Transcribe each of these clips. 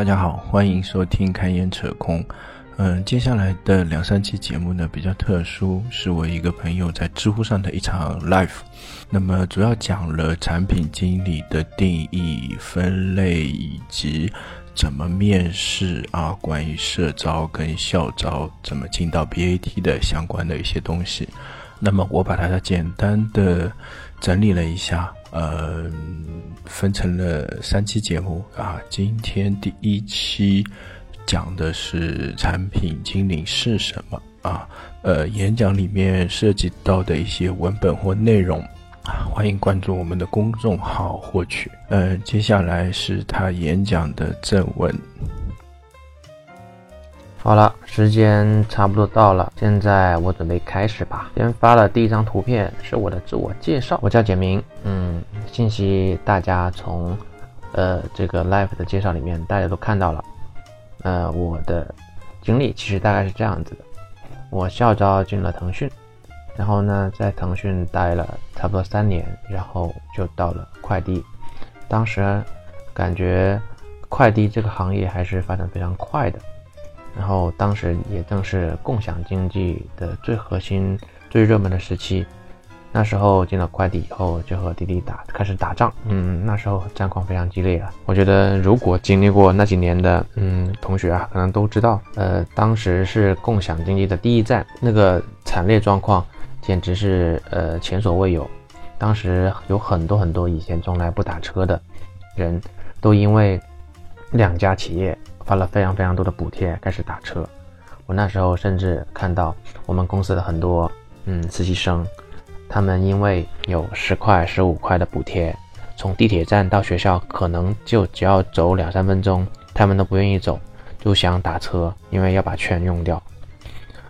大家好，欢迎收听开眼扯空。嗯，接下来的两三期节目呢比较特殊，是我一个朋友在知乎上的一场 live。那么主要讲了产品经理的定义、分类以及怎么面试啊，关于社招跟校招怎么进到 BAT 的相关的一些东西。那么我把它简单的整理了一下。呃，分成了三期节目啊。今天第一期讲的是产品经理是什么啊？呃，演讲里面涉及到的一些文本或内容啊，欢迎关注我们的公众号获取。呃，接下来是他演讲的正文。好了，时间差不多到了，现在我准备开始吧。先发了第一张图片，是我的自我介绍，我叫简明。嗯，信息大家从，呃，这个 life 的介绍里面大家都看到了。呃，我的经历其实大概是这样子的：我校招进了腾讯，然后呢，在腾讯待了差不多三年，然后就到了快递。当时感觉快递这个行业还是发展非常快的。然后当时也正是共享经济的最核心、最热门的时期。那时候进了快递以后，就和滴滴打开始打仗。嗯，那时候战况非常激烈啊。我觉得如果经历过那几年的嗯同学啊，可能都知道，呃，当时是共享经济的第一站，那个惨烈状况简直是呃前所未有。当时有很多很多以前从来不打车的人，都因为两家企业。发了非常非常多的补贴，开始打车。我那时候甚至看到我们公司的很多嗯实习生，他们因为有十块、十五块的补贴，从地铁站到学校可能就只要走两三分钟，他们都不愿意走，就想打车，因为要把券用掉。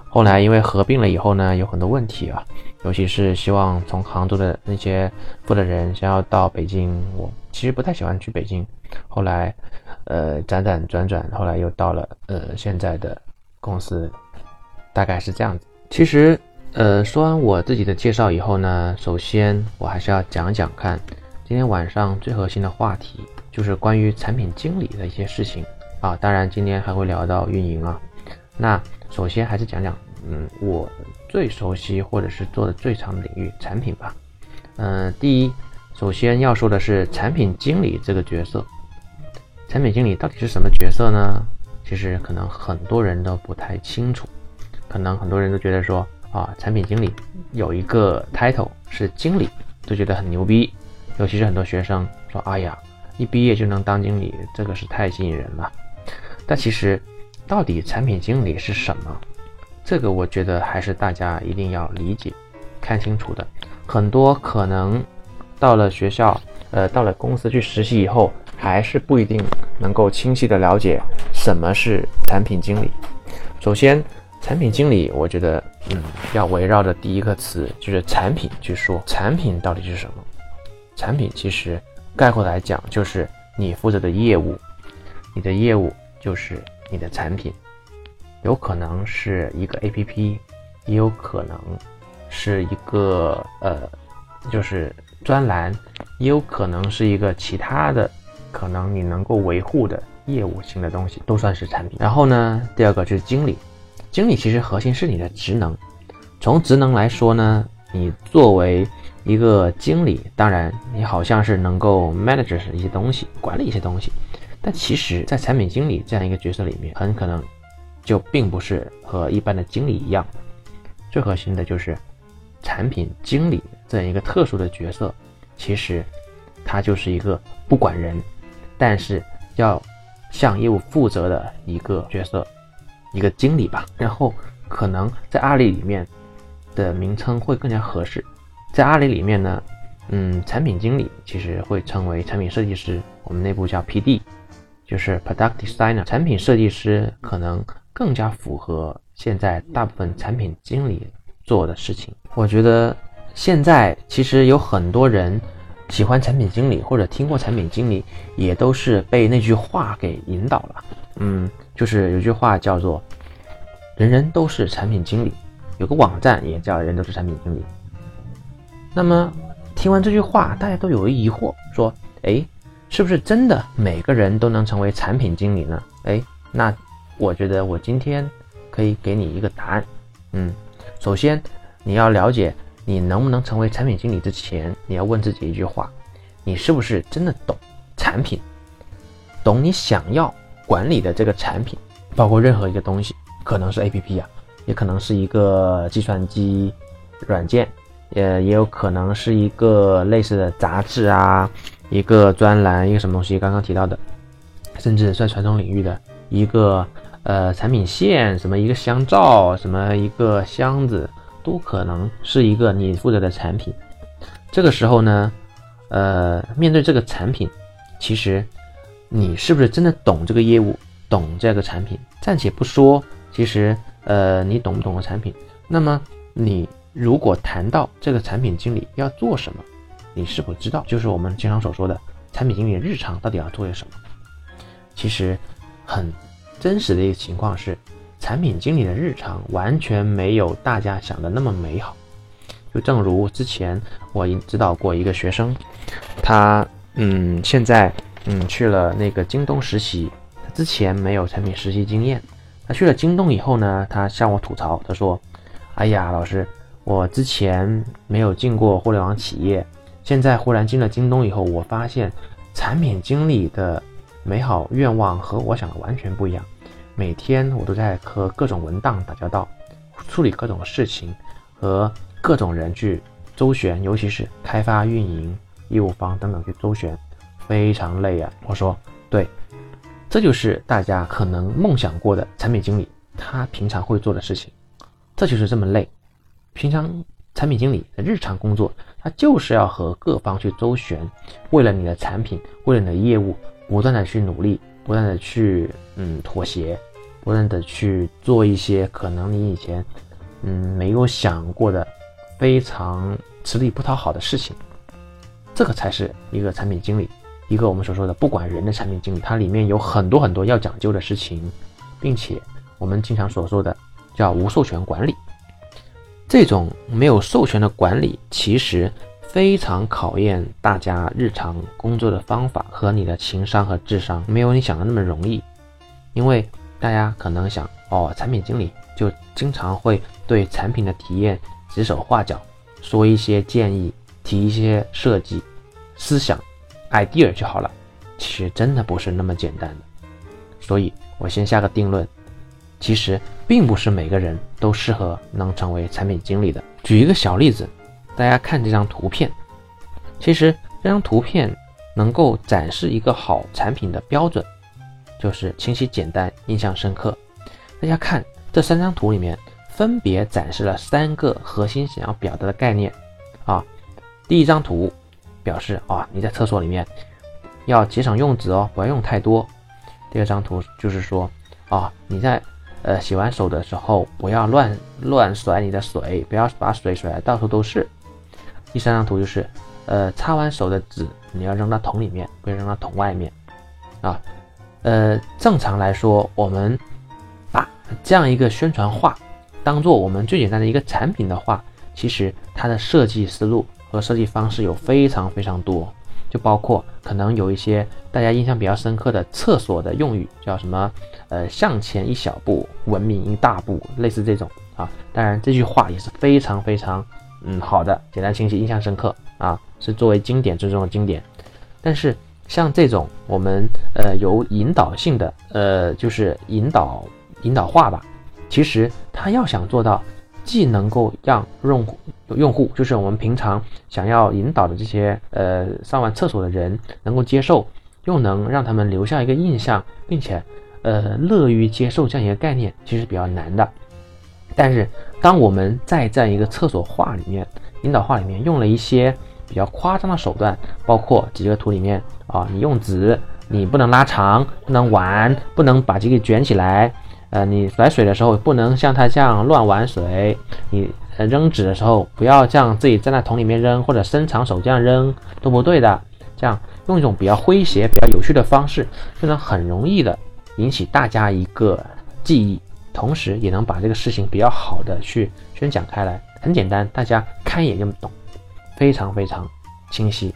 后来因为合并了以后呢，有很多问题啊，尤其是希望从杭州的那些负责人想要到北京，我其实不太喜欢去北京。后来。呃，辗转转转，后来又到了呃现在的公司，大概是这样子。其实，呃，说完我自己的介绍以后呢，首先我还是要讲讲看，今天晚上最核心的话题就是关于产品经理的一些事情啊。当然，今天还会聊到运营啊。那首先还是讲讲，嗯，我最熟悉或者是做的最长的领域产品吧。嗯，第一，首先要说的是产品经理这个角色。产品经理到底是什么角色呢？其实可能很多人都不太清楚，可能很多人都觉得说啊，产品经理有一个 title 是经理，都觉得很牛逼。尤其是很多学生说，哎呀，一毕业就能当经理，这个是太吸引人了。但其实，到底产品经理是什么？这个我觉得还是大家一定要理解、看清楚的。很多可能到了学校，呃，到了公司去实习以后。还是不一定能够清晰的了解什么是产品经理。首先，产品经理，我觉得，嗯，要围绕着第一个词就是产品去说。产品到底是什么？产品其实概括来讲，就是你负责的业务，你的业务就是你的产品，有可能是一个 APP，也有可能是一个呃，就是专栏，也有可能是一个其他的。可能你能够维护的业务性的东西都算是产品。然后呢，第二个就是经理，经理其实核心是你的职能。从职能来说呢，你作为一个经理，当然你好像是能够 manage 一些东西，管理一些东西。但其实，在产品经理这样一个角色里面，很可能就并不是和一般的经理一样。最核心的就是产品经理这样一个特殊的角色，其实他就是一个不管人。但是要向业务负责的一个角色，一个经理吧。然后可能在阿里里面的名称会更加合适。在阿里里面呢，嗯，产品经理其实会称为产品设计师，我们内部叫 PD，就是 Product Designer。产品设计师可能更加符合现在大部分产品经理做的事情。我觉得现在其实有很多人。喜欢产品经理或者听过产品经理，也都是被那句话给引导了。嗯，就是有句话叫做“人人都是产品经理”，有个网站也叫“人都是产品经理”。那么听完这句话，大家都有疑惑，说：“哎，是不是真的每个人都能成为产品经理呢？哎，那我觉得我今天可以给你一个答案。嗯，首先你要了解你能不能成为产品经理之前，你要问自己一句话：你是不是真的懂产品，懂你想要管理的这个产品，包括任何一个东西，可能是 APP 啊，也可能是一个计算机软件，也也有可能是一个类似的杂志啊。一个专栏，一个什么东西？刚刚提到的，甚至在传统领域的一个呃产品线，什么一个香皂，什么一个箱子，都可能是一个你负责的产品。这个时候呢，呃，面对这个产品，其实你是不是真的懂这个业务，懂这个产品？暂且不说，其实呃，你懂不懂的产品？那么你如果谈到这个产品经理要做什么？你是否知道，就是我们经常所说的产品经理日常到底要做些什么？其实，很真实的一个情况是，产品经理的日常完全没有大家想的那么美好。就正如之前我指导过一个学生，他嗯现在嗯去了那个京东实习，他之前没有产品实习经验，他去了京东以后呢，他向我吐槽，他说：“哎呀，老师，我之前没有进过互联网企业。”现在忽然进了京东以后，我发现产品经理的美好愿望和我想的完全不一样。每天我都在和各种文档打交道，处理各种事情，和各种人去周旋，尤其是开发、运营、业务方等等去周旋，非常累啊。我说，对，这就是大家可能梦想过的产品经理他平常会做的事情，这就是这么累。平常产品经理的日常工作。他就是要和各方去周旋，为了你的产品，为了你的业务，不断的去努力，不断的去嗯妥协，不断的去做一些可能你以前嗯没有想过的非常吃力不讨好的事情。这个才是一个产品经理，一个我们所说的不管人的产品经理，它里面有很多很多要讲究的事情，并且我们经常所说的叫无授权管理。这种没有授权的管理，其实非常考验大家日常工作的方法和你的情商和智商，没有你想的那么容易。因为大家可能想，哦，产品经理就经常会对产品的体验指手画脚，说一些建议，提一些设计思想 idea 就好了。其实真的不是那么简单的。所以我先下个定论。其实并不是每个人都适合能成为产品经理的。举一个小例子，大家看这张图片，其实这张图片能够展示一个好产品的标准，就是清晰、简单、印象深刻。大家看这三张图里面，分别展示了三个核心想要表达的概念啊。第一张图表示啊，你在厕所里面要节省用纸哦，不要用太多。第二张图就是说啊，你在呃，洗完手的时候不要乱乱甩你的水，不要把水甩到处都是。第三张图就是，呃，擦完手的纸你要扔到桶里面，不要扔到桶外面。啊，呃，正常来说，我们把这样一个宣传画当做我们最简单的一个产品的话，其实它的设计思路和设计方式有非常非常多。就包括可能有一些大家印象比较深刻的厕所的用语，叫什么？呃，向前一小步，文明一大步，类似这种啊。当然，这句话也是非常非常嗯好的，简单清晰，印象深刻啊，是作为经典之中的经典。但是像这种我们呃有引导性的呃，就是引导引导话吧，其实他要想做到。既能够让用户用户，就是我们平常想要引导的这些呃上完厕所的人能够接受，又能让他们留下一个印象，并且呃乐于接受这样一个概念，其实比较难的。但是当我们在这样一个厕所画里面引导画里面用了一些比较夸张的手段，包括几个图里面啊，你用纸你不能拉长，不能弯，不能把这个卷起来。呃，你甩水的时候不能像他这样乱玩水，你扔纸的时候不要这样自己站在桶里面扔，或者伸长手这样扔都不对的。这样用一种比较诙谐、比较有趣的方式，就能很容易的引起大家一个记忆，同时也能把这个事情比较好的去宣讲开来。很简单，大家看一眼就懂，非常非常清晰。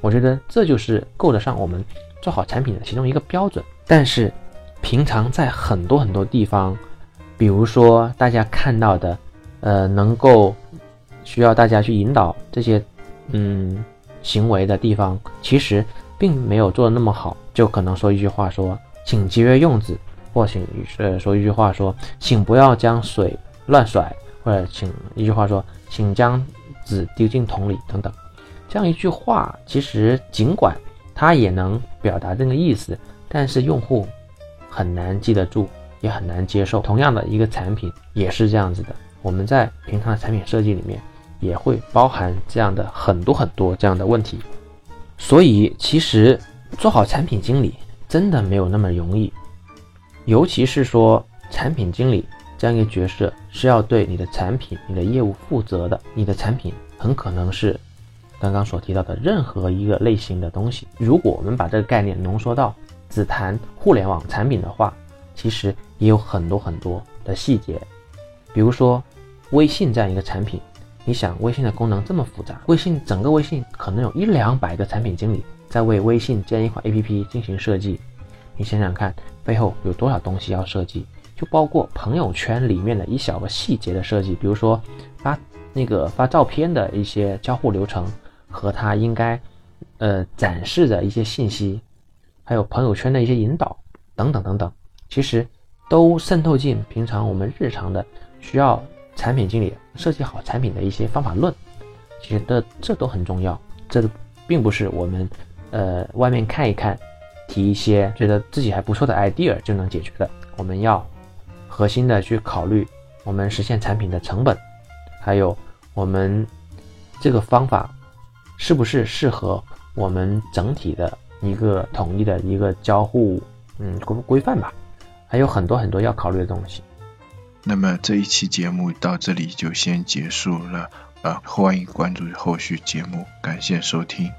我觉得这就是够得上我们做好产品的其中一个标准。但是，平常在很多很多地方，比如说大家看到的，呃，能够需要大家去引导这些嗯行为的地方，其实并没有做的那么好。就可能说一句话说，请节约用纸，或请呃说一句话说，请不要将水乱甩，或者请一句话说，请将纸丢进桶里等等。这样一句话，其实尽管它也能表达这个意思，但是用户很难记得住，也很难接受。同样的一个产品也是这样子的，我们在平常的产品设计里面也会包含这样的很多很多这样的问题。所以，其实做好产品经理真的没有那么容易，尤其是说产品经理这样一个角色是要对你的产品、你的业务负责的，你的产品很可能是。刚刚所提到的任何一个类型的东西，如果我们把这个概念浓缩到只谈互联网产品的话，其实也有很多很多的细节。比如说微信这样一个产品，你想微信的功能这么复杂，微信整个微信可能有一两百个产品经理在为微信这样一款 APP 进行设计，你想想看背后有多少东西要设计，就包括朋友圈里面的一小个细节的设计，比如说发那个发照片的一些交互流程。和他应该，呃，展示的一些信息，还有朋友圈的一些引导等等等等，其实都渗透进平常我们日常的需要产品经理设计好产品的一些方法论。其实这这都很重要，这并不是我们呃外面看一看，提一些觉得自己还不错的 idea 就能解决的。我们要核心的去考虑我们实现产品的成本，还有我们这个方法。是不是适合我们整体的一个统一的一个交互嗯规规范吧？还有很多很多要考虑的东西。那么这一期节目到这里就先结束了，呃，欢迎关注后续节目，感谢收听。